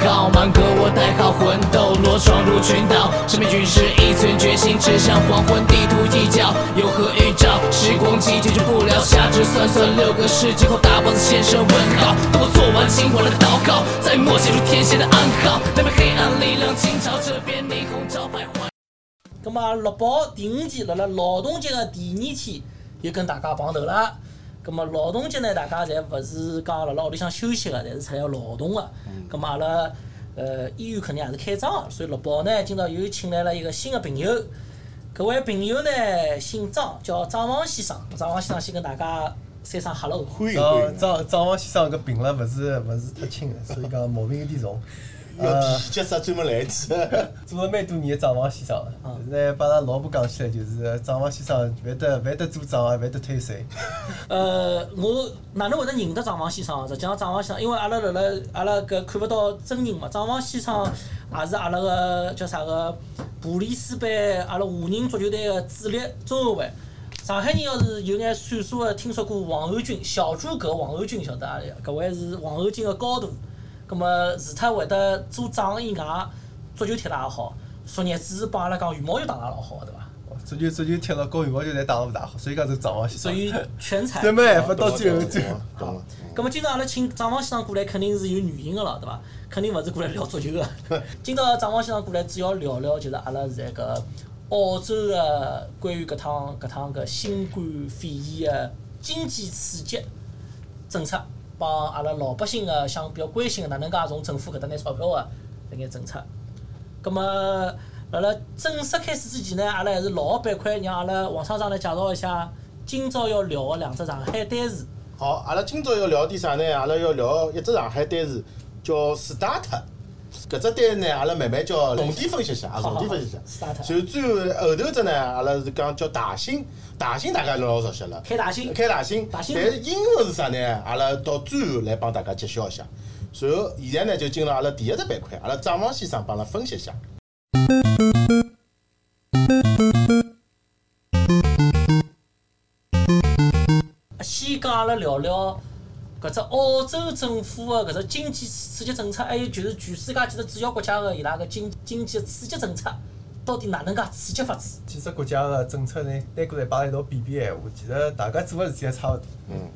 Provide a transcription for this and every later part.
号，满格我带好魂斗罗闯入群岛，神秘军师一寸决心，指向黄昏地图一角，有何预兆？时光机解决不了，下肢算算六个世纪后大 boss 现身问号，等我做完今晚的祷告，在默写出天线的暗号，那边黑暗力量倾巢，这边霓虹招牌换。咁么乐宝第五期辣辣劳动节个第二天又跟大家碰头了。咁么劳动节呢，大家侪勿是讲辣辣屋里向休息个，侪是出来要劳动个。咁么阿拉呃医院肯定也是开张个，所以六宝呢今朝又请来了一个新个朋友。搿位朋友呢姓张，叫张王先生。张王先生先跟大家三声 hello。张张张王先生搿病了，勿是勿是太轻个，所以讲毛病有点重。要呃，体脚啥专门来一次。做了蛮多年的张王先生了，但是呢，把阿拉老婆讲起来，就是张王先生勿得勿得做张，也勿得退税。呃，我哪能会得认得张王先生？实际上，张王先生，因为阿拉辣辣阿拉搿看勿到真人嘛，张王先生也是阿拉个叫啥个布里斯班阿拉华人足球队个主力中后卫。上海人要是有眼岁数个，听说过王安军、小诸葛王安军，晓得啊？搿位是王安军个高度。葛末除脱会得做账以外，足球踢得也好，昨日子帮阿拉讲羽毛球打得也老好，对伐？足球足球踢了，跟羽毛球侪打了勿大好，所以讲是张王先生。所以全才。对没办法，到最后最后懂了，懂了。咁么今朝阿拉请张王先生过来，肯定是有原因个咯，对伐？肯定勿是过来聊足球个。今朝张王先生过来，主要聊聊就是阿拉现在搿澳洲个关于搿趟搿趟搿新冠肺炎个经济刺激政策，帮阿拉老百姓个想比较关心个哪能介从政府搿搭拿钞票个搿眼政策。咁么辣辣正式开始之前呢，阿拉还是老个板块让阿拉王厂长来介绍一下今朝要聊个两只上海单词。好，阿拉今朝要聊点啥呢？阿拉要聊一只上海单词，叫 start。搿只单词呢，阿拉慢慢叫重点分析一下，啊，重点分析一下。后最后后头只呢，阿拉是讲叫大兴，大兴大家老熟悉了。开大兴开大兴。大兴但是英文是啥呢？阿拉到最后来帮大家揭晓一下。然后现在呢，就进入阿拉第一只板块，阿拉张王先生帮阿拉分析一下。先讲阿拉聊聊搿只澳洲政府的搿只经济刺激政策，还有就是全世界几只主要国家的伊拉个经经济刺激政策，到底哪能介刺激法子？几只国家的政策呢，拿过来摆辣一道比比闲话，其实大家做个事体也差勿多。嗯。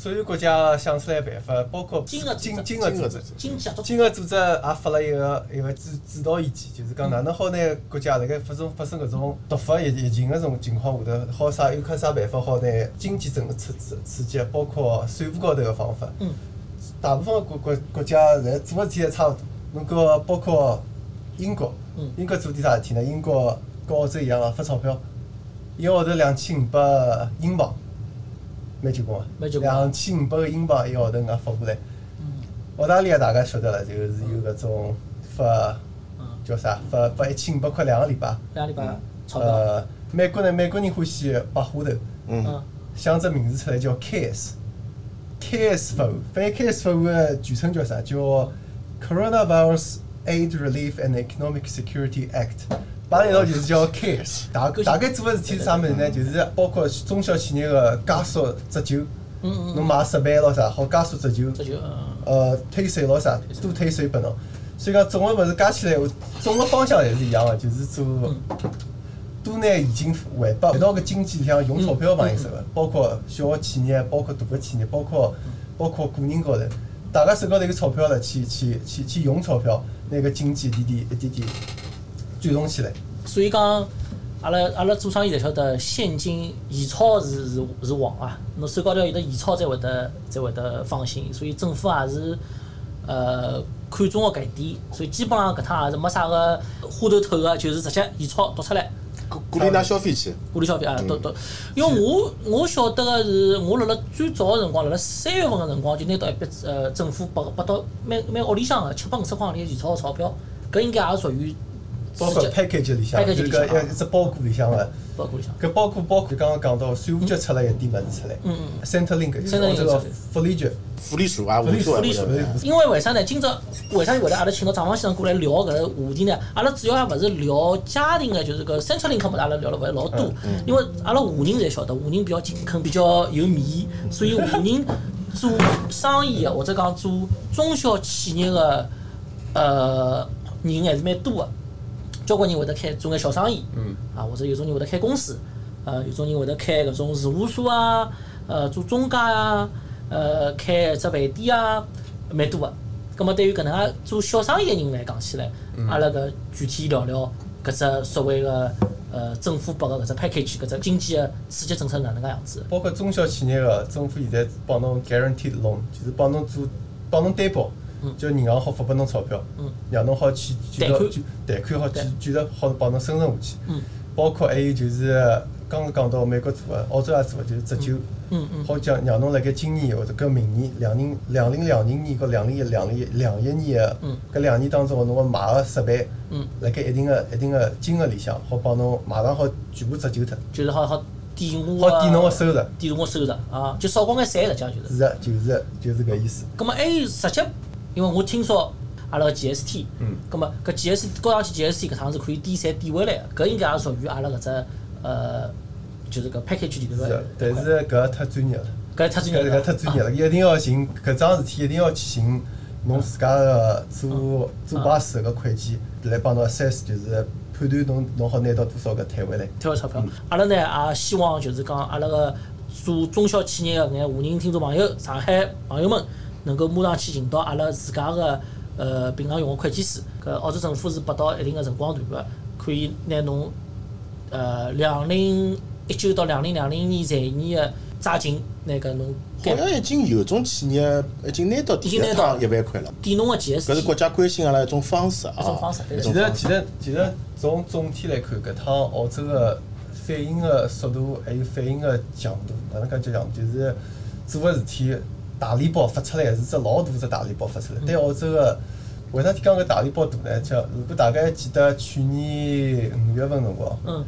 所有国家想出来办法，包括金额金金额组织。经合作金额组织也发了一个一个指指导意见，就是讲哪能好拿国家辣盖发生发生搿种突发疫疫情搿种情况下头，好啥有看啥办法好拿经济政策刺刺激，包括税务高头个方法。嗯。大部分个国国国家侪做个事体侪差勿多，侬搿包括英国嗯，英国做点啥事体呢？英国跟澳洲一样个发钞票，一个号头两千五百英镑，蛮结棍个，蛮结棍两千五百个英镑一个号头搿样发过来。澳大利亚大家晓得了，就是有搿种发嗯叫啥发发一千五百块两个礼拜。两个礼拜钞票，呃，美国呢，美国人欢喜白花头，嗯。嗯，想只名字出来叫。CARES 法案，反正 CARES 法案的全称叫啥？叫 Coronavirus Aid Relief and Economic Security Act。摆辣一道就是叫 CARES。大大概做个事体是啥物事呢？就是包括中小企业个加速折旧，侬买设备咯啥，好加速折旧。呃退税咯啥，多退税拨侬。所以讲总个物事加起来，总个方向还是一样个，就是做多拿现金回拨回到个经济里向用钞票帮伊手个，包括小个企业，包括大个企业，包括包括个人高头，大家手高头有钞票了，去去去去用钞票，拿个经济一点点一点点转动起来。所以讲，阿拉阿拉做生意侪晓得，现金现钞是是是王啊。侬手高头有得现钞才会得才会得放心。所以政府也是呃看中个搿一点，所以基本上搿趟也是没啥个花头透个，就是直接现钞读出来。鼓鼓励㑚消费去。鼓励消费啊，读读，因为我我晓得个是，我辣辣最早个辰光，辣辣三月份个辰光就拿到一笔呃政府拨拨到每每屋里向个七百五十块行钿现钞个钞票，搿应该也属于包括 package 里向，package 就里向啊搿一只包裹里向个。包裹里向。搿包裹包括刚刚讲到税务局出了一点物事出来嗯嗯，Centrelink 就是澳洲个福利局，福利署啊，无所谓。福利所因为为啥呢？今朝为啥会得阿拉请到张王先生过来聊搿个话题呢？阿拉主要还勿是聊家庭个，就是搿 Centrelink 嘛，阿拉聊了勿是老多。因为阿拉华人侪晓得，华人比较勤恳，比较有面，所以华人做生意个或者讲做中小企业个呃人还是蛮多个，交关人会得开做眼小生意，嗯啊或者有种人会得开公司，呃有种人会得开搿种事务所啊，呃做中介啊，呃开一只饭店啊，蛮多个。葛末对于搿能介做小生意个人来讲起来，阿拉搿具体聊聊搿只所谓个呃政府拨个搿只 package 搿只经济个刺激政策哪能介样子？包括中小企业个政府现在帮侬 guaranteed loan，就是帮侬做帮侬担保，就银行好发拨侬钞票。嗯，让侬好去继续贷款贷款好继对继续好帮侬生存下去嗯。包括还有就是刚刚讲到美国做个，澳洲也做个，就是折旧嗯。嗯，好讲让侬辣盖今年或者搿明年两零两零两零年和两零一两零两一年个嗯。搿两年当中，侬个买个设备嗯，辣盖一定个一定个金额里向，好帮侬马上好全部折旧脱，就是好好抵我好抵侬个收入。抵我收入啊，就少交眼税，实际上就是。是的，就是就是搿意思。咁么还有实际，因为我听说阿拉个 GST，嗯。咁么搿 GST 高上去 GST 搿趟是可以抵税抵回来个，搿应该也属于阿拉搿只呃，就是搿 package 里头个，但是搿太专业了，搿太专业搿了，搿太专业了，一定要寻搿桩事体，一定要去寻侬自家个做做 boss 个会计来帮侬 assess，就是判断侬侬好拿到多少个退回来。退回钞票。阿拉呢也希望就是讲阿拉个做中小企业个搿眼华人听众朋友、上海朋友们，能够马上去寻到阿拉自家个呃平常用个会计师。搿澳洲政府是拨到一定个辰光段个，可以拿侬呃两零一九到两零两零年财年个抓紧拿搿侬好像已经有种企业已经拿到第一已经拿到趟一万块了，点侬个搿是国。家关心阿拉一种方式啊。一种方式对一种方式其实其实其实从总体来看，搿趟澳洲个反应个速度还有反应个强度，哪能讲叫强度？就是做个事体大礼包发出来是只老大只大礼包发出来。对澳洲个为啥体讲搿大礼包大呢？叫如果大家还记得去年五月份辰光。嗯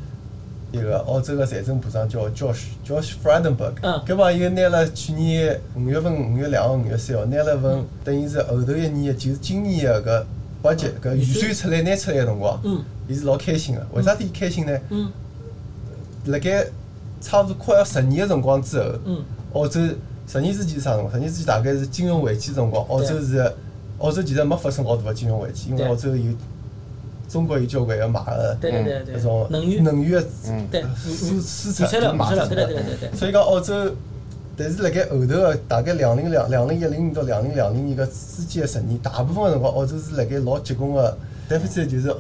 一个澳洲个财政部长叫 Josh Josh Frydenberg，嗯搿朋友拿了去年五月份、五月两号、五月三号拿了份等于是后头一年的，就是今年个搿 budget 搿预算出来拿出来个辰光嗯，伊是老开心个。为啥体开心呢？嗯辣盖差勿多快要十年个辰光之后，嗯澳洲十年之前是啥辰光？十年之前大概是金融危机辰光，澳洲是澳洲其实没发生老大个金融危机，因为澳洲有中国有交关要买个对对对对。搿种能源能源嗯。对输输出预测了就买预测了出去对对对对对。所以讲澳洲，但是辣盖后头个大概两零两两零一零年到两零两零年个之间个十年，大部分个辰光澳洲是辣盖老结棍个 deficit，就是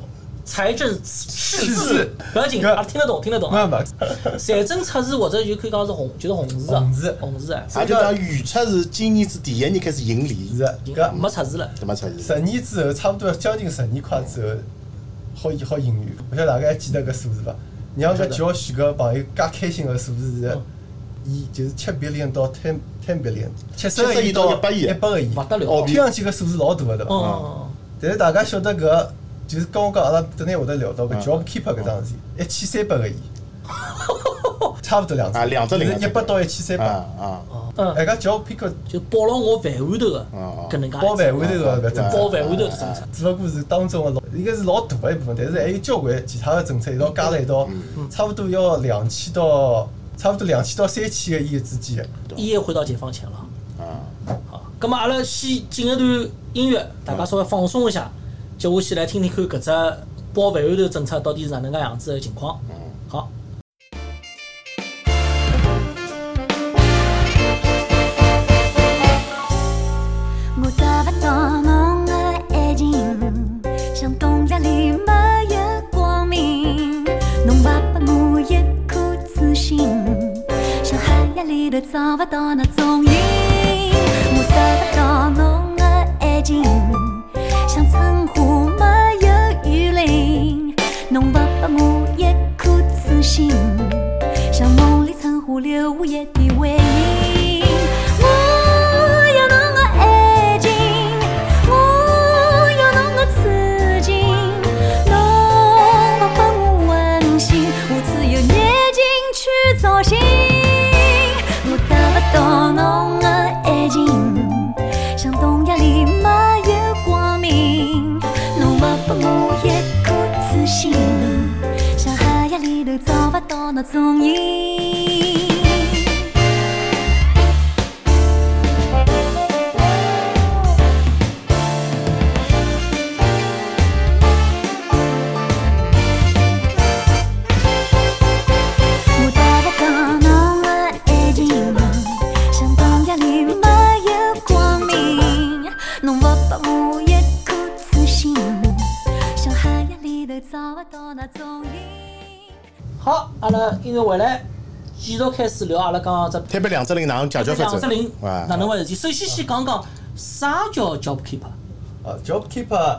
财政赤字字，不要紧，搿啊，听得懂，听得懂没啊。没财 政赤字或者就可以讲是红，就是红字啊，红字。红字啊，也就讲预测是今年子第一年开始盈利，是搿没赤字了。怎么出十年之后，差不多将近十年快之后，好好盈余。勿晓得大家还记得搿数字伐？让搿叫许个朋友介开心个数字是嗯，以就是七 billion 到 ten ten billion，七十个70亿亿。到到100亿一百个亿，勿得了哦，听上去搿数字老大个对伐？哦，但是大家晓得搿就是刚刚讲阿拉等下会得聊到搿嗯。job keeper 搿桩事体，一千三百个亿，差勿多两只，啊两只零就是一百到一千三啊百。啊，嗯，哎，搿 job keeper 就包牢我饭碗头个嗯搿能介包饭碗头个搿政策。包。饭碗头的政策。只不过是当中个老，应该是老大个一部分，但是还有交关其他个政策一道加了一道，差不多要两千到差不多两千到三千个亿之间。个。一夜回到解放前了。啊，好，葛末阿拉先进一段音乐，大家稍微放松一下，接下去来听听看搿只包饭碗头政策到底是哪能介样子的情况。好。我得不到侬的爱情，像冬夜里没有光明。侬勿拨我一颗像海洋里头找不到那踪影。我得不到侬的爱情，留下一点回忆。我要侬的爱情，我要侬的痴情，侬勿拨我温馨，我只有眼睛去找寻。我得不到侬的爱情，像冬夜里没有光明，侬不拨我一颗痴心，像黑夜里头找不到那踪影。开始聊阿拉刚刚只特别两只零哪能解决法子？两只零啊。哪能回事？体？首先先讲讲啥叫 job keeper？啊，job keeper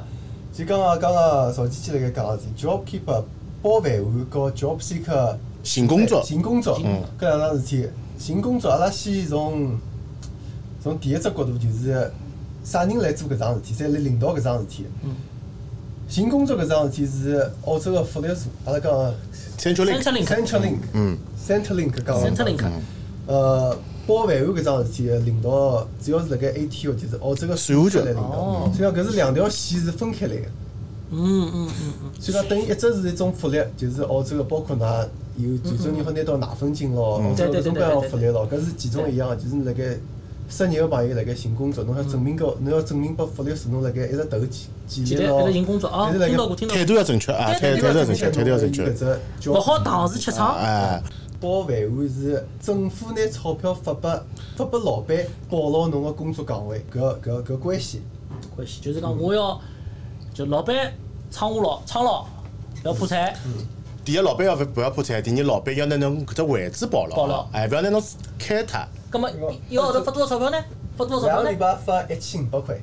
就刚刚刚刚邵基基辣盖讲个事体，job keeper 包饭碗和 job seeker 寻工作。寻工作，嗯。搿两桩事体，寻工作阿拉先从从第一只角度就是啥人来做搿桩事体，侪来领导搿桩事体。嗯。寻工作搿桩事体是澳洲个福利社，阿拉讲三七零 Centrelink Centrelink，嗯，Centrelink 讲个 Centrelink 呃，包饭碗搿桩事体个领导主要是辣盖 ATO，就是澳洲个税务局来领导。哦，所以讲搿是两条线是分开来个。嗯嗯嗯嗯，所以讲，等于一只是一种福利，就是澳洲个，包括㑚有传承人好拿到奶粉金咯，各种各样福利咯，搿是其中一样，就是辣盖失业个朋友辣盖寻工作，侬要证明个，侬要证明拨福利社侬辣盖一直投简简历咯，一直寻工作啊，听到过听到态，度要正确啊，态度要正确，态度要正确。搿。只叫勿好堂事吃场。哎，包饭碗是政府拿钞票发拨发拨老板，保牢侬个工作岗位，搿搿搿关系。关系就是讲我要就老板撑我牢撑牢，不要破产。第一，老板要勿不要破产；第二，老板要拿侬搿只位置保牢保牢牢，哎，勿要拿侬开脱。葛么一个号头发多少钞票呢？发多少钞票两个礼？拜发一千五百块，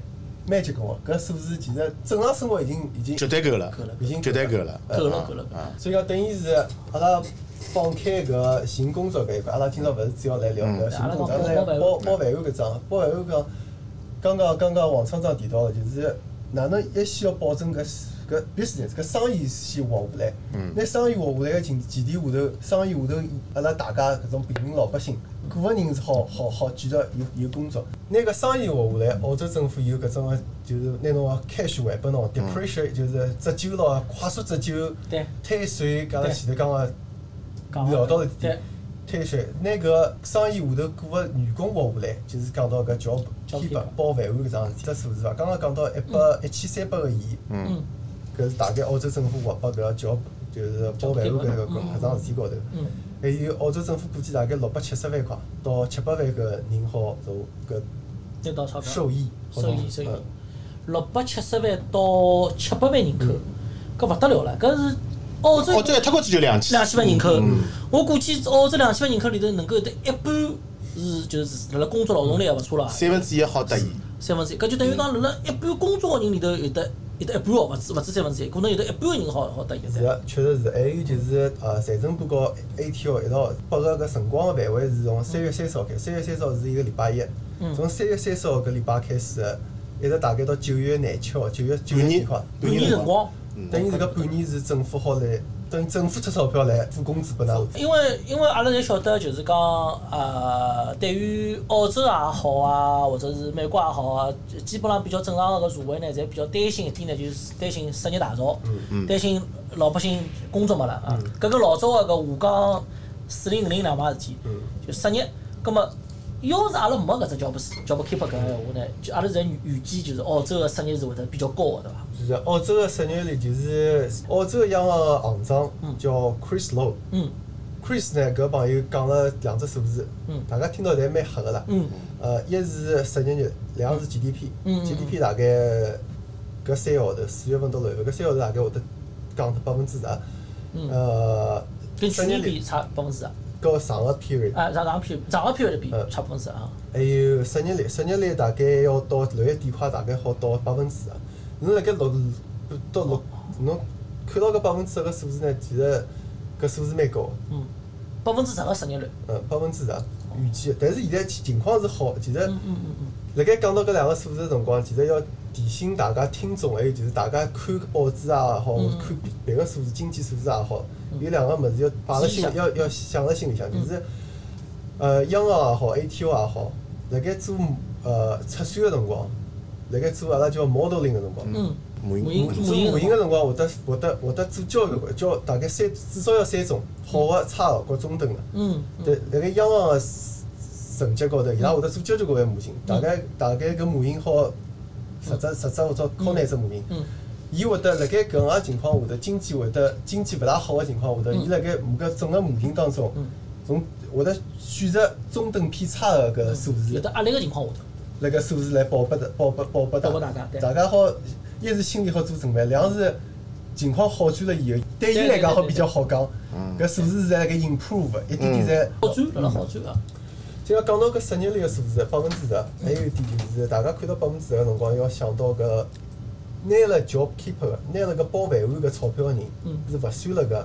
蛮结棍个。搿数字其实正常生活已经已经绝对够了够了，已经绝对够了。够了够了。啊，所以讲，等于是阿拉放开搿寻工作搿一块，阿拉今朝勿是主要来聊搿寻工作，嗯阿拉来包包饭碗搿桩。包饭碗讲，刚刚刚刚王厂长提到个，就是哪能一先要保证搿搿 business 搿生意先活下来。拿生意活下来个前前提下头，生意下头阿拉大家搿种平民老百姓。个个人是好好好继续有有工作，拿搿生意活下来，澳洲政府有搿种个，就是拿侬个 cash 还拨侬，depreciate 就是折旧咯，快速折旧，对退税，刚才前头讲个讲聊到了对退税，拿搿生意下头雇个员工活下来，就是讲到搿 job Job keeper keeper 包饭碗搿桩事体，只数字伐？刚刚讲到一百一千三百个亿，搿是大概澳洲政府划拨搿 job 就是包饭碗搿个搿搿桩事体高头。还有澳洲政府估计大概六百七十万块到七百万个人好从搿拿到钞票。受益，受益收益。嗯，六百七十万到七百万人口，搿勿得了了，搿是澳洲澳洲一脱过去就两千，两千万人口嗯，我估计澳洲两千万人口里头能够有得一半是就是辣辣工作劳动力也勿错了，三分之一好得意。三分之一，搿就等于讲辣辣一半工作个人里头有得有得一半哦，勿止勿止三分之一，可能有得一半个人好好得现在。是个，确实是。还有就是呃，财政部和 ATO 一道拨个搿辰光个范围是从三月三十号开，三月三十号是一个礼拜一，嗯从三月三十号搿礼拜开始，一直大概到九月廿七号，九月九月半年几号，半年辰光，等于是搿半年是政府好来，等于政府出钞票来付工资拨㑚。因为因为阿拉侪晓得，就是讲呃，对于澳洲也好啊，或者是美国也好啊，基本上比较正常个搿社会呢，侪比较担心一点呢，就是担心失业大潮，担心老百姓工作没了啊。搿个老早个搿下岗四零五零两码事体，就失业。葛末要是阿拉没搿只 job job keeper 搿个闲话呢，就阿拉侪预预计就是澳洲个失业率会得比较高个，对伐？就是澳洲个失业率，就是澳洲个央行个行长叫 Chris Low。嗯 Chris 呢，搿朋友讲了两只数字，嗯大家听到侪蛮吓个啦。嗯呃，一是失业率，两是 GDP。嗯嗯 GDP 大概搿三个号头，四月份到六月份，搿三个号头大概会得降脱百分之十。嗯，呃，跟去年比差百分之十。和上个 period，啊，上上批上个批的比嗯差百分之啊，还有失业率，失业率大概要到六月底快，大概好到百分之十。侬辣盖六到六，侬看到搿百分之十个数字呢，其实搿数字蛮高个。嗯，百分之十个失业率，嗯，百分之十预计的，但是现在情况是好，其实嗯嗯嗯辣盖讲到搿两个数字的辰光，其实要提醒大家听众，还有就是大家看报纸也好，嗯看别个数字、经济数字也好，有两个物事要摆辣心要要想辣心里向，就是呃央行也好，ATO 也好，辣盖做呃测算个辰光，辣盖做阿拉叫 modeling 个辰光。嗯。模型型模模型个辰光，会得会得会得做交关个，交大概三至少要三种，好个、差个和中等个。嗯对，辣盖央行个成绩高头，伊拉会得做交交关关模型，大概大概搿模型好十只十只或者靠廿只模型。嗯伊会得辣盖搿样个情况下头，经济会得经济勿大好个情况下头，嗯伊辣盖搿整个模型当中嗯，从会得选择中等偏差个搿数字有。得压力个情况下头，辣盖数字来报拨的报拨报拨大报拨大家对大家好，一是心里好做准备，两是情况好转了以后，对伊来讲好比较好讲，搿数字是在辣盖 improve，一点点在。好转，辣辣好转啊！就要讲到搿失业率个数字，百分之十，还有一点就是大家看到百分之十个辰光，要想到搿拿了 job keeper，拿了个包饭碗搿钞票个人，是勿算辣搿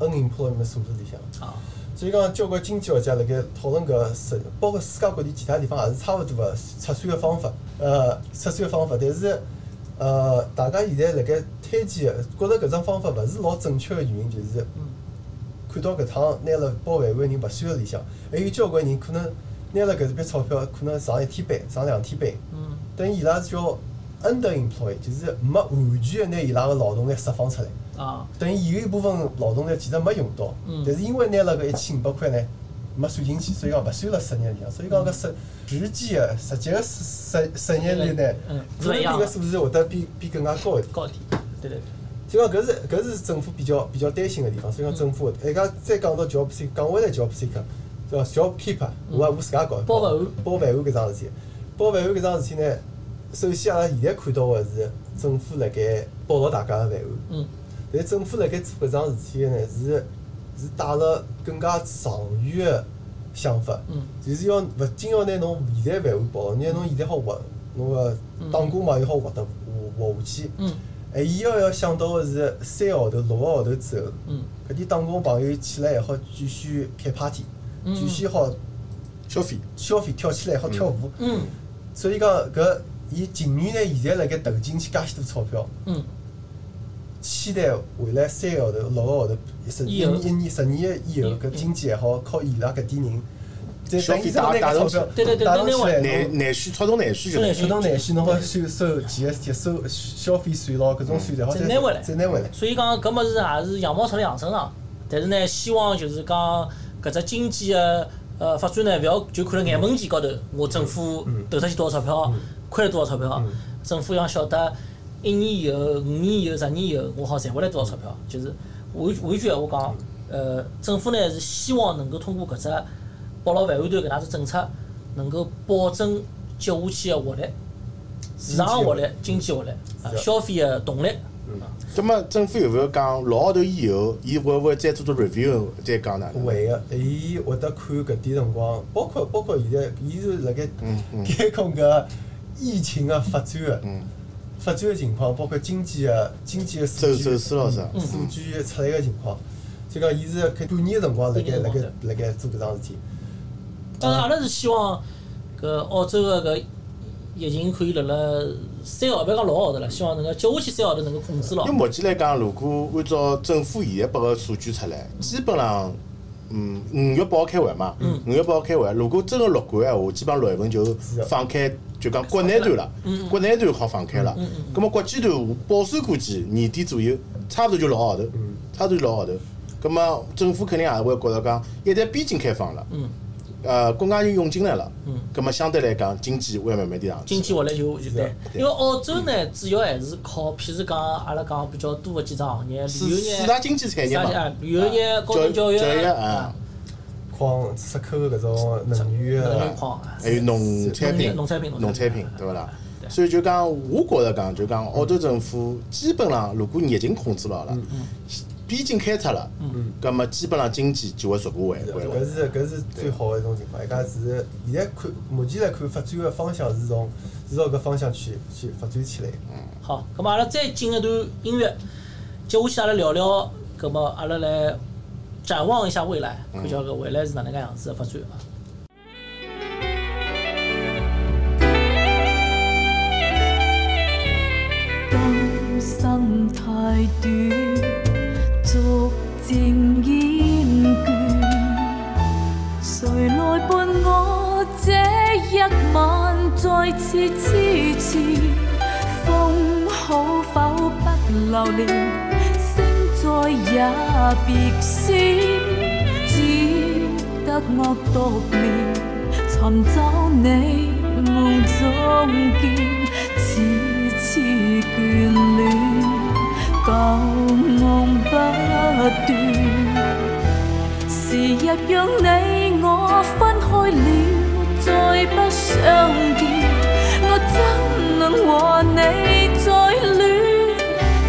unemployment 数字里向。啊，所以讲，交关经济学家辣盖讨论搿世，包括世界各地其他地方也是差勿多个测算个方法，呃，测算个方法，但是呃，大家现在辣盖推荐个，觉着搿种方法勿是老正确个原因，就是看到搿趟拿了包饭碗个人勿算辣里向，还有交关人可能拿了搿笔钞票，可能上一天班，上两天班，嗯，等于伊拉是叫 underemployed，就是没完全个拿伊拉个劳动力释放出来。啊，等于有一部分劳动力其实没用到，嗯。但是因为拿了搿一千五百块呢，没算进去，所以讲勿算辣失业里向。所以讲搿实实际个实际个失失失业率呢嗯，可能比个数字会得比比更加高一点。高一点，对对对，就讲搿是搿是政府比较比较担心个地方，所以讲政府会，还讲再讲到 job seeker，讲回来 job seeker，叫 job keeper，我也我自家搞包饭碗包饭碗搿桩事体，包饭碗搿桩事体呢，首先阿拉现在看到个是政府辣盖保牢大家个饭碗。嗯，但政府辣盖做搿桩事体个呢，是是带了更加长远个想法，嗯。就是要勿仅要拿侬现在饭碗保牢，拿侬现在好活，侬个打工嘛又好活得活活下去，嗯。还伊要要想到个是三个号头、六个号头之后，嗯。搿点打工朋友起来还好继续开 party，嗯。继续好消费，消费跳起来好跳舞，嗯。所以讲搿伊情愿呢现在辣盖投进去介许多钞票。嗯，期待未来三个号头、六个号头、十一年、一年、十年以后，嗯搿经济还好靠伊拉搿点人，再消费等伊再拿带搿钞票对对对带动起来，内侬内需促动内需就内是驱动内需，侬好收收 GST、收消费税咯，搿种税侪好再拿回来。再拿回来。所以讲搿物事也是羊毛出在羊身上，但是呢，希望就是讲搿只经济个呃发展呢，勿要就看辣眼门前高头，我政府投出去多少钞票，亏了多少钞票，政府要晓得一年以后、五年以后、十年以后，我好赚回来多少钞票，就是换换句闲话讲，呃，政府呢是希望能够通过搿只保牢饭碗头搿能介只政策，能够保证接下去个活力。市场个活力、经济活力、啊消费个动力，葛么政府有勿有讲六号头以后，伊会勿会再做做 review 再讲呢？会个，伊会得看搿点辰光，包括包括现在，伊是辣盖监控搿疫情个发展个嗯，发展个情况，包括经济个经济个数走据。走势咯是？数据出来个情况，就讲伊是搿半年个辰光辣盖辣盖辣盖做搿桩事体。当然，阿拉是希望搿澳洲个搿疫情可以辣辣三个号，勿要讲六个号头了，希望能够接下去三个号头能够控制牢因为。目前来讲，如果按照政府现在拨个数据出来，基本上，嗯，五月八号开会嘛，五月八号开会，如果真个乐观闲话，基本上六月份就放开，就讲国内段了，国内段好放开了。葛么国际段保守估计年底左右，差勿多就六个号头，差勿多就六个号头。葛么政府肯定也会觉着讲，一旦边境开放了，呃，国外人涌进来了。嗯，葛么相对来讲经济会慢慢点上去。经济活力就就对是，因为澳洲呢主要还是靠，譬如讲阿拉讲比较多个几只行业，四旅游四大业、经济产业嘛。啊，旅游业、高等教育教育啊啊，矿出口个搿种能源能个源矿啊，还有农产品、农产品农产品。农产品，对勿啦？所以就讲，我觉着讲，就讲澳洲政府基本上，如果疫情控制牢了，边境开脱了，葛么基本上经济就会逐步回回来。搿是搿是最好的一种情况。一家是现在看，目前来看发展的方向是从是朝搿方向去去发展起来。好，咁么阿拉再进一段音乐，接下去阿拉聊聊，咁么阿拉来展望一下未来，看叫搿未来是哪能介样子的发展啊？今生太短，逐漸厭倦。誰來伴我這一晚再次痴纏？風好否不留戀？星再也別閃，只得我獨眠，尋找你夢中見，次次眷戀，旧梦不断时日让你我分开了再不相见？我怎能和你再恋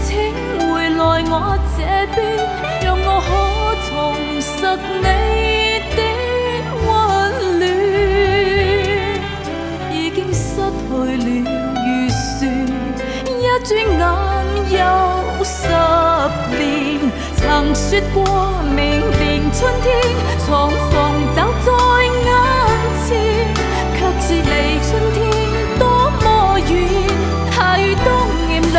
请回来我这边让我可重拾你的温暖已经失去了预算转眼又十年。曾说过明年春天，重逢就在眼前，却是离春天多么远。下雨冬炎凉，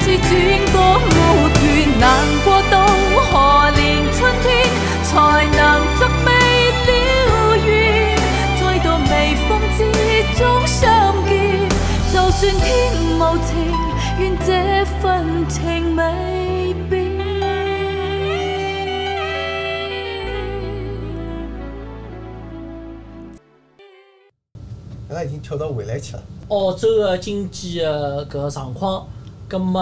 是转过没断，难过经跳到未来去了。澳洲的经济的搿个状况，葛末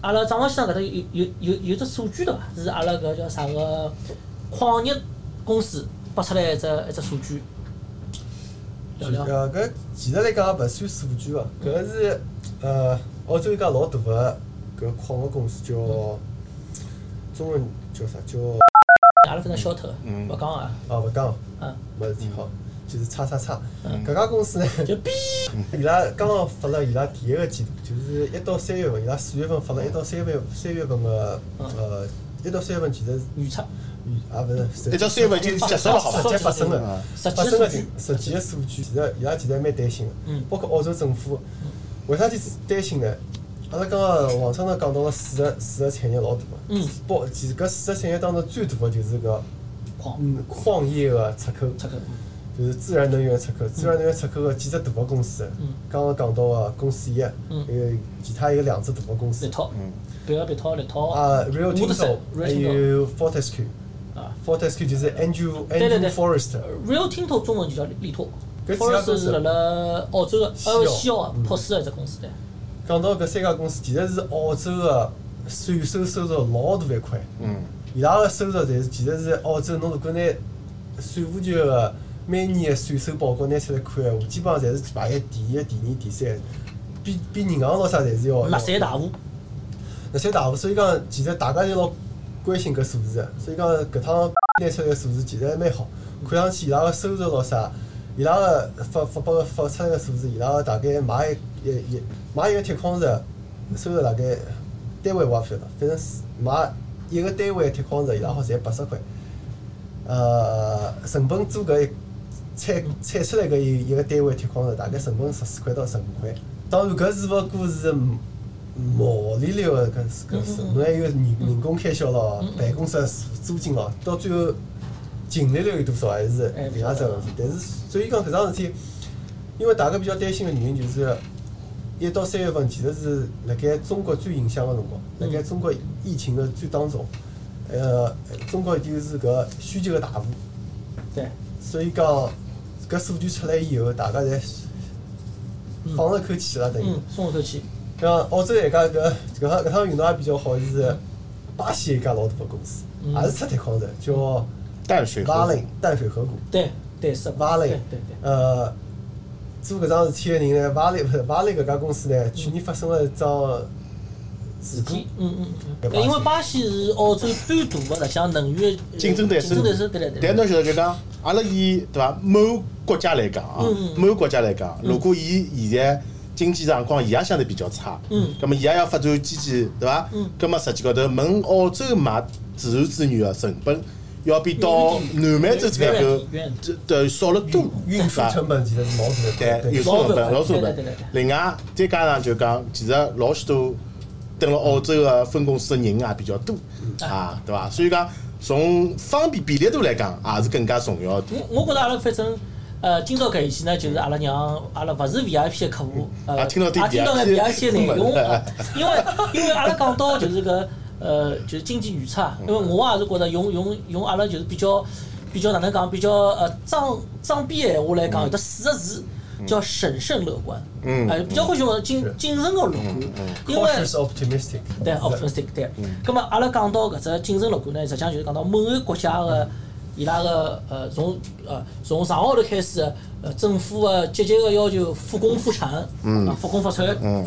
阿拉张望先生搿搭有有有有只数据对伐？是阿拉搿叫啥个矿业公司拨出来一只一只数据。呃，搿其实来讲也勿算数据哦，搿是呃澳洲一家老大个搿矿个公司叫中文叫啥？叫阿拉反正晓得，嗯。勿讲啊，哦勿讲，嗯，没事体好，就是叉叉叉嗯。搿家公司呢，就逼 伊拉刚刚发了伊拉第一个季度，就是一到三月份，伊拉四月份发了一到三月三月份个嗯呃一到三月份其实预测，啊勿是，一到三月份已经结束了，好吧实？际发生的嗯，实际发生的的数据情，实际的数据，其实伊拉其实还蛮担心的嗯。包括澳洲政府，为啥体担心呢？阿拉刚刚王昌头讲到了四个四个产业老大个，嗯包其实搿四个产业当中最大的就是搿矿嗯矿业个出口，出口，就是自然能源出口，自然能源出口个几只大个公司。嗯，刚刚讲到个公司一，还嗯。有其他有两只大个公司。立，陶，嗯，别个别陶立陶，啊，Rio 乌德森 Tinto，还有 Fortescue。啊。Fortescue 就是 Andrew 对对 Andrew Forrester，，Rio Tinto 中文就叫力拓搿几家公，Forest 司是辣辣澳洲个，呃西澳西澳珀斯个一只公司对，讲到搿三家公司，其实是澳洲个税收收入老大一块。嗯，伊拉个收入侪是其实是澳洲，侬如果拿税务局个每年个税收报告拿出来看闲话，基本上侪是排在第一、第二、第三，比比银行咾啥侪是要。纳三大户，那三大户，所以讲其实大家侪老关心搿数字个，所以讲搿趟拿出来个数字其实还蛮好，看上去伊拉个收入咾啥，伊拉个发发拨个发出来个数字，伊拉个大概买一一一买一个铁矿石收入大概单位我也勿晓得，反正是买一个单位的铁矿石伊拉好赚八十块，呃，成本做搿一产产出来个一一个单位铁矿石大概成本十四块到十五块，当然搿只勿过是毛利率个搿是搿是，侬还有人人工开销咯，办公室租金咯，到最后净利率有多少还是哎另外只问题。但是所以讲搿桩事体，因为大家比较担心个原因就是，一到三月份其实是辣盖中国最影响个辰光，辣盖中国疫情个最当中，呃，中国就是搿需求个大户，对，所以讲搿数据出来以后，大家侪放了口气了，等于。嗯，松了口气，像澳洲一家搿搿趟搿趟运动也比较好，就是巴西一家老大个公司，嗯。也是出铁矿石，叫淡水河 Vale 淡水河谷。对对是，Vale 对对对，呃，做搿桩事体个人呢，Vale 勿 是 Vale 搿家公司呢，去年发生了一桩事故。嗯，嗯嗯。因为巴西是澳洲最大的，实际上能源竞争对手。竞争对手，对对对。但侬晓得就讲，阿拉以对伐某国家来讲啊某国家来讲，如果伊现在经济状况伊也相对比较差，嗯。葛么伊也要发展基建，对伐嗯？葛么实际高头，问澳洲买自然资源的成本，要比到南美洲这远个这的少了多，运输成本其实是老大的，对，运输成本老成本。另外，再加上就讲，其实老许多等了澳洲的分公司的人也比较多啊，对伐？所以讲，从方便便利度来讲，也是更加重要的。我我觉着阿拉反正。呃，今朝搿一期呢，就是阿拉让阿拉勿是 VIP 的客户，呃，啊听到对也听到眼 VIP 的 内容因为因为阿拉讲到就是搿呃，就是经济预测啊，因为我也是觉着用用用阿拉就是比较比较哪能讲，比较呃装装逼闲话来讲，有得四个字叫审慎乐观，嗯哎，比较欢喜用谨谨慎个乐观，因为 cautious optimistic，对，optimistic 对。咁么阿拉讲到搿只谨慎乐观呢，实际上就是讲到某个国家个伊拉个呃从呃从上号头开始的呃政府个积极个要求复工复产，啊复工复产，嗯。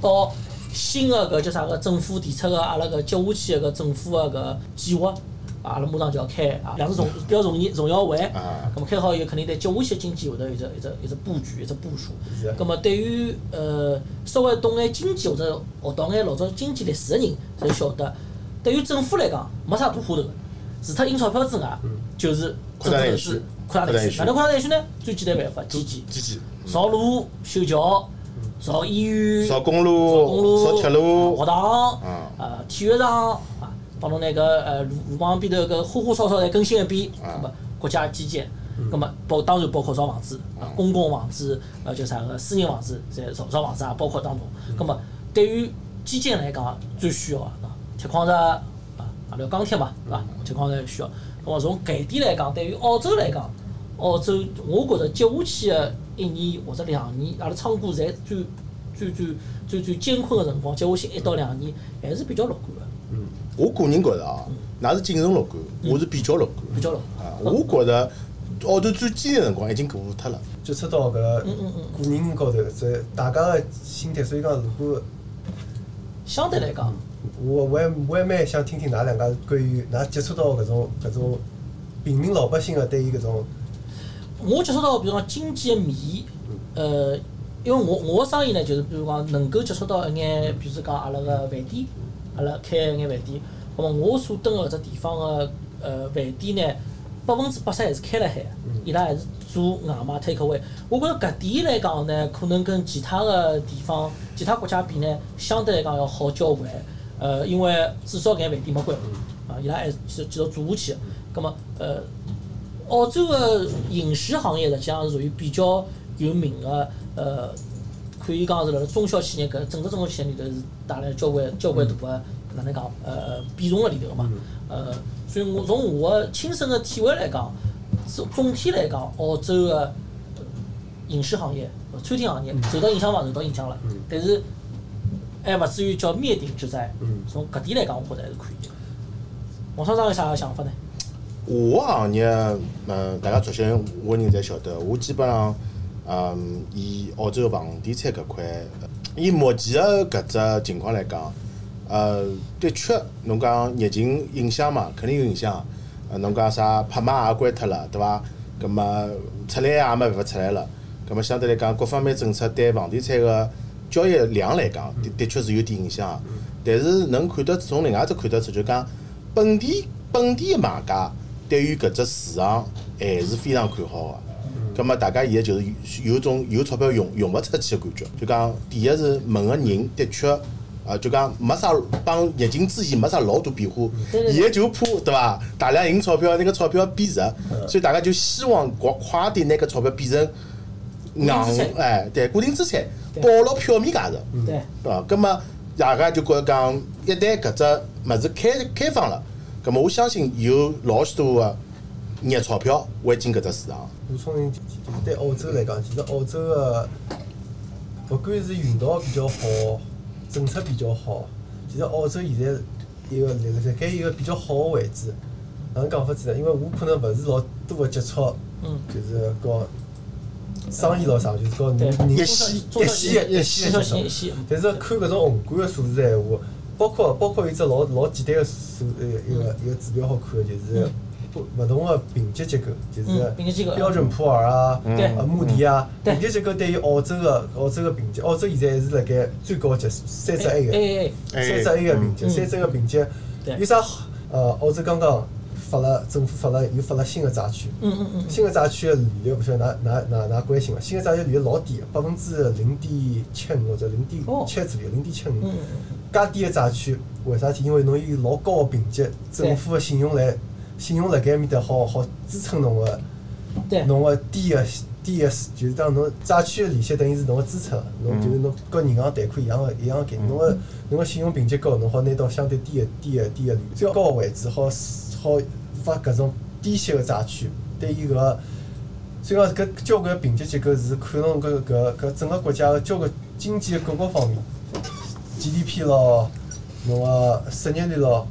到新个搿叫啥个政府提出个阿拉个接下去个搿政府个搿计划，阿拉马上就要开啊，两次重比较重要重要会，啊咁么开好以后，肯定对接下去的经济会得有一只一只一只布局，一只部署。咁么对于呃稍微懂眼经济或者学到眼老早经济历史个人，侪晓得，对于政府来讲没啥大花头个，除脱印钞票之外，就是扩大内需政府投资扩大内需。哪能扩大内需呢？最简单办法，基建。基建，造路、修桥、造医院、造公造路公路、造铁路学堂嗯、呃体育场啊，帮侬那个呃路路旁边头搿花花草草侪更新一遍，嗯那么国家基建，那么包当然包括造房子啊，公共房子呃叫啥个私人房子，侪造造房子也包括当中。那么对于基建来讲，最需要个啊，铁矿石啊，阿拉钢铁嘛，对伐？铁矿石需要。那么从搿一点来讲，对于澳洲来讲，澳洲我觉着接下去个一年或者两年，阿拉仓库侪最最最最最艰困个辰光，接下去一到两年还是比较乐观个，我个人觉着啊，㑚是谨慎乐观，我是比较乐观。比较乐观。啊，我觉着澳洲最艰难的辰光已经过脱了。接触到搿个个人高头，这大家个心态，所以讲如果相对来讲，我我也我也蛮想听听㑚两家关于㑚接触到搿种搿种平民老百姓个对于搿种我接触到比如讲经济个面，呃，因为我我个生意呢，就是比如讲能够接触到一眼，比如讲阿拉个饭店，阿拉开一眼饭店，那么我所蹲个搿只地方个呃饭店呢，百分之八十还是开辣海个，伊拉还是做外卖 take away。我觉着搿点来讲呢，可能跟其他个地方、其他国家比呢，相对来讲要好交关。呃，因为至少搿眼饭店没关，啊，伊拉还是继续做下去个。葛末呃。澳洲个饮食行业实际上是属于比较有名个，呃，可以讲是辣辣中小企业搿整个中小企业里头是带来交关交关大个哪能讲呃比重辣里头个嘛，呃，所以我从我个亲身个体会来讲，总总体来讲，澳洲个呃饮食行业、呃餐厅行业受到影响伐？受到影响了，但是还勿至于叫灭顶之灾。从搿点来讲，我觉着还是可以个。王厂长有啥想法呢？我个行业，嗯，大家熟悉我个人侪晓得，我基本上，嗯，以澳洲房地产搿块，以目前个搿只情况来讲，呃，的确，侬讲疫情影响嘛，肯定有影响。呃，侬讲啥拍卖也关脱了，对伐？葛末出来也没办法出来了。葛末相对来讲，各方面政策对房地产个交易量来讲，的的确是有点影响。但是能看得从另外一只看得出，就讲本地本地个买家对于搿只市场还是非常看好个。葛末大家现在就是有有种有钞票用用勿出去个感觉，就讲第一是问个人的确。呃，就讲没啥帮疫情之前没啥老大变化，现在就怕对伐？大量印钞票，那个钞票贬值，嗯所以大家就希望搞快点拿搿钞票变成硬哎，对，固定资产，对保牢票面价值。对。对伐？葛末大家就觉着讲，一旦搿只物事开开放了，葛末我相信有老许多个热钞票会进搿只市场。补充一点，就是对澳洲来讲，其实澳洲个勿管是运道比较好，政策比较好，其实澳洲现在一个辣辣盖一个比较好个位置。哪能讲法子呢？因为我可能勿是老多个接触，嗯就是搞生意咯啥，就是搞对人一线一线一线的线。但是看搿种宏观个数字闲话，包括包括一只老老简单个数呃一个一个指标好看个，就是嗯不勿同个评级机构，就是嗯评级机构标准普尔啊，对呃穆迪啊，评级机构对于澳洲个澳洲个评级，澳洲现在还是辣盖最高级三只 A 个。三只 A 个评级，嗯三只个评级有啥好？呃，澳洲刚刚发了，政府发了又发了新个债券，嗯嗯嗯新个债券个利率勿晓得㑚㑚㑚㑚关心伐？新个债券利率老低个，百分之零点七五或者零点哦七左右，零点七五嗯。介低个债券，为啥体？因为侬有老高个评级，政府个信用来信用辣盖埃面搭好好支撑侬个对侬个低个低个，就是讲侬债券个利息等于是侬个支出，侬就是侬跟银行贷款一样个一样个概念。侬个侬个信用评级高，侬好拿到相对低个低个低个利率，最高个位置好好发搿种低息个债券，对伊搿个。所以讲搿交关评级机构是看侬搿搿搿整个国家个交关经济个各个方面，GDP 咯，侬个失业率咯，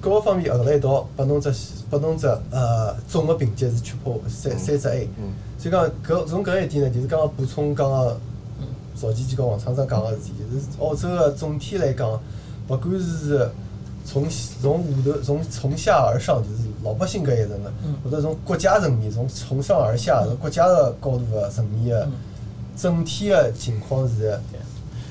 各个方面合辣一道，拨侬只拨侬只呃总个评级是 triple 三三只 A。嗯。所以讲搿从搿一点呢，就是刚刚补充刚刚赵琪琪跟王厂长讲个事体，就是澳洲个总体来讲，勿管是从从下头从从下而上，就是老百姓搿一层的，或者从国家层面，从从上而下，从国家个高度个层面个整体个情况是，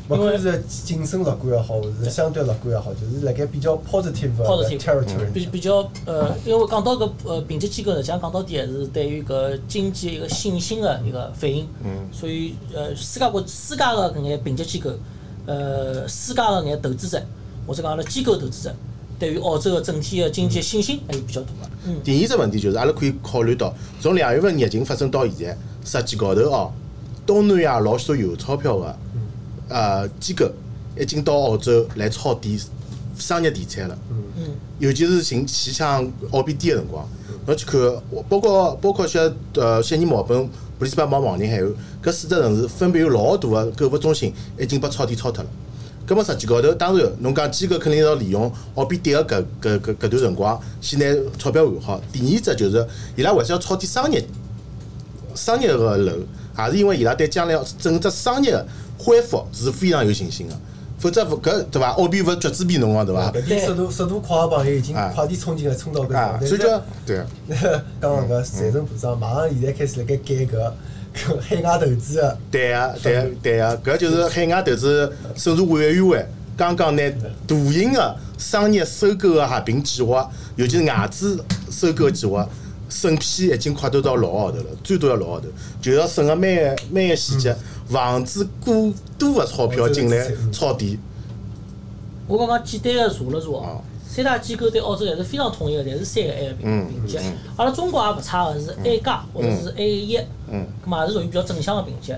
勿管是谨慎乐观也好，或是相对乐观也好，就是辣盖比较 positive 的 positive territory 比比较呃，因为讲到搿呃评级机构实际上讲到底还是对于搿经济一个信心的一个反应。嗯。所以呃，世界国世界个搿眼评级机构，呃，世界个眼投资者或者讲阿拉机构投资者，对于澳洲个整体个经济信心还是比较大个。嗯，第二只问题就是，阿拉可以考虑到，从两月份疫情发生到现在，实际高头哦，东南亚老许多有钞票个呃机构已经到澳洲来抄底商业地产了。嗯尤其是寻去抢澳币低的辰光，侬去看，包括包括像呃悉尼、墨尔本、布里斯班、帮黄宁，还有搿四只城市，分别有老大个购物中心已经被抄底抄脱了。葛末实际高头，当然侬讲机构肯定要利用澳币跌个搿搿搿搿段辰光，先拿钞票换好。第二只就是伊拉为啥要抄底商业商业个楼，也是因为伊拉对将来整只商业恢复是非常有信心的。否则勿搿对伐？澳币勿是橘子币侬讲对伐？搿点速度速度快个朋友已经啊快点冲进来冲到搿啊，种，所以叫对。刚刚搿财政部长马上现在开始辣盖改革搿海外投资个，对个、对个、对个、搿就是海外投资审查委员会刚刚拿大型个商业收购个合并计划，尤其是外资收购计划，审批已经快到到六个号头了，最多要六个号头，就要审个每个每个细节，防止过多个钞票进来抄底。我刚刚简单个查了查三大机构对澳洲还是非常统一个，侪是三个 A 个嗯评评级。阿拉中国也勿差个是 A 加或者是 A 一，嗯咁嘛也是属于比较正向个评级。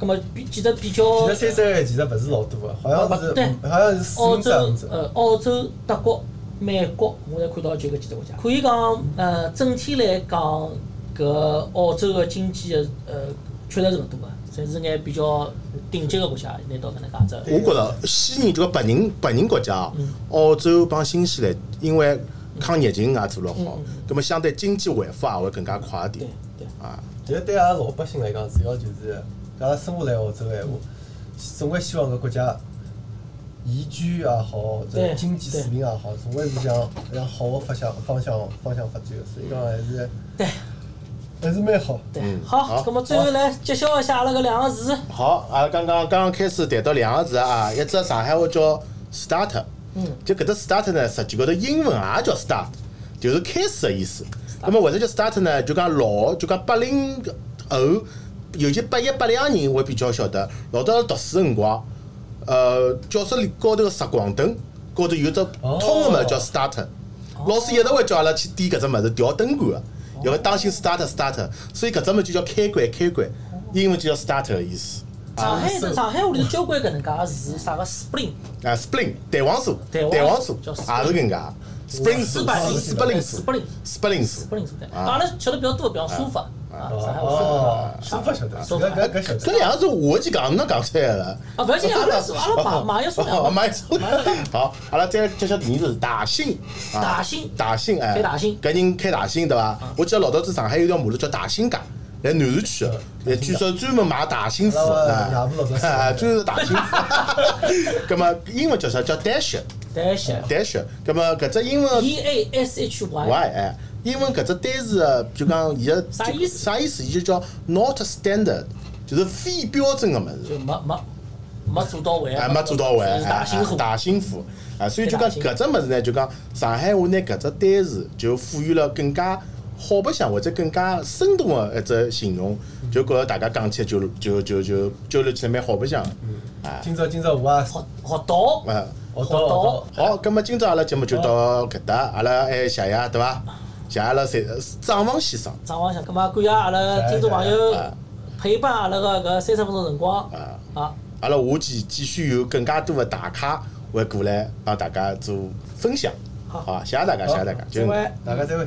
咁么比其实比较其实三十个其实勿是老多个，好像是对好像是四澳洲。呃澳洲、德国、美国，我侪看到就搿几只国家。可以讲呃整体来讲，搿澳洲个经济个呃确实是勿多个，侪是眼比较顶级个国家拿到搿能介只。我觉着西人这个白人白人国家啊，澳洲帮新西兰因为抗疫情也做了好，葛么相对经济恢复也会更加快一对点对。啊。其实对阿拉老百姓来讲，主要就是阿拉生活来澳洲个闲话，总归希望搿国家宜居也好，或者对经济水平也好，总归是向向好个方向方向方向发展个，所以讲还是对还是蛮好。对嗯，好，好。咁么最后来揭晓一下阿拉搿两个字。好，阿拉刚刚刚刚开始谈到两个字啊，一只上海话叫 start，嗯。就搿只 start 呢，实际高头英文也叫 start，就是开始的意思。那么为啥叫 start 呢？就讲老，就讲八零后，尤其八一八两人会比较晓得，老早读书的辰光，呃，教室里高头个闪光灯高头有只通个物事叫 start，老师一直会叫阿拉去点搿只物事调灯管个，要当心 starter starter 所以搿只物事就叫开关开关，英文就叫 starter 意思。上海上海屋里头交关搿能介个字，啥个 spring，啊，spring 弹簧锁，弹簧弹簧锁叫也是 spring 搿能介，spring 锁四百零斯柏林锁 spring 斯柏林锁 spring 是的。啊阿拉吃的比较多，比方沙发啊，上海话哦，沙发沙发晓得，沙搿搿发。搿晓这得。两个字我去讲，侬讲出来了。啊，勿要紧，阿拉是阿拉买买一送两哦，个。买一送好，阿拉再揭晓第二字，大兴。啊大兴大兴哎，开大兴搿人开大兴对伐？我记得老早子上海有条马路叫大兴街。来南市区的，呃据说专门卖大兴服，阿拉啊亚布老早啊，是专门是大兴服。葛么英文叫啥？叫 dash 单写 dash。葛么搿只英文 E A S H y Y，哎，英文搿只单词啊，就讲伊个啥意思啥意思？伊就叫 not standard，就是非标准个物事。就没没没做到位，哎，没做到位，是大兴府。哎大兴府啊，所以就讲搿只物事呢，就讲上海话拿搿只单词就赋予了更加好白相或者更加生动个一只形容，就觉着大家讲起来就就就就交流起来蛮好白相的。啊今朝今朝我也学学到，啊，学学到到好，葛末今朝阿拉节目就到搿搭，阿拉还谢谢对伐？谢谢阿拉三张王先生。张王想，咁啊感谢阿拉听众朋友啊陪伴阿拉个搿三十分钟辰光啊啊。阿拉下期继续有更加多的大咖会过来帮大家做分享。好好，谢谢大家，谢谢大家，就再会。大家再会。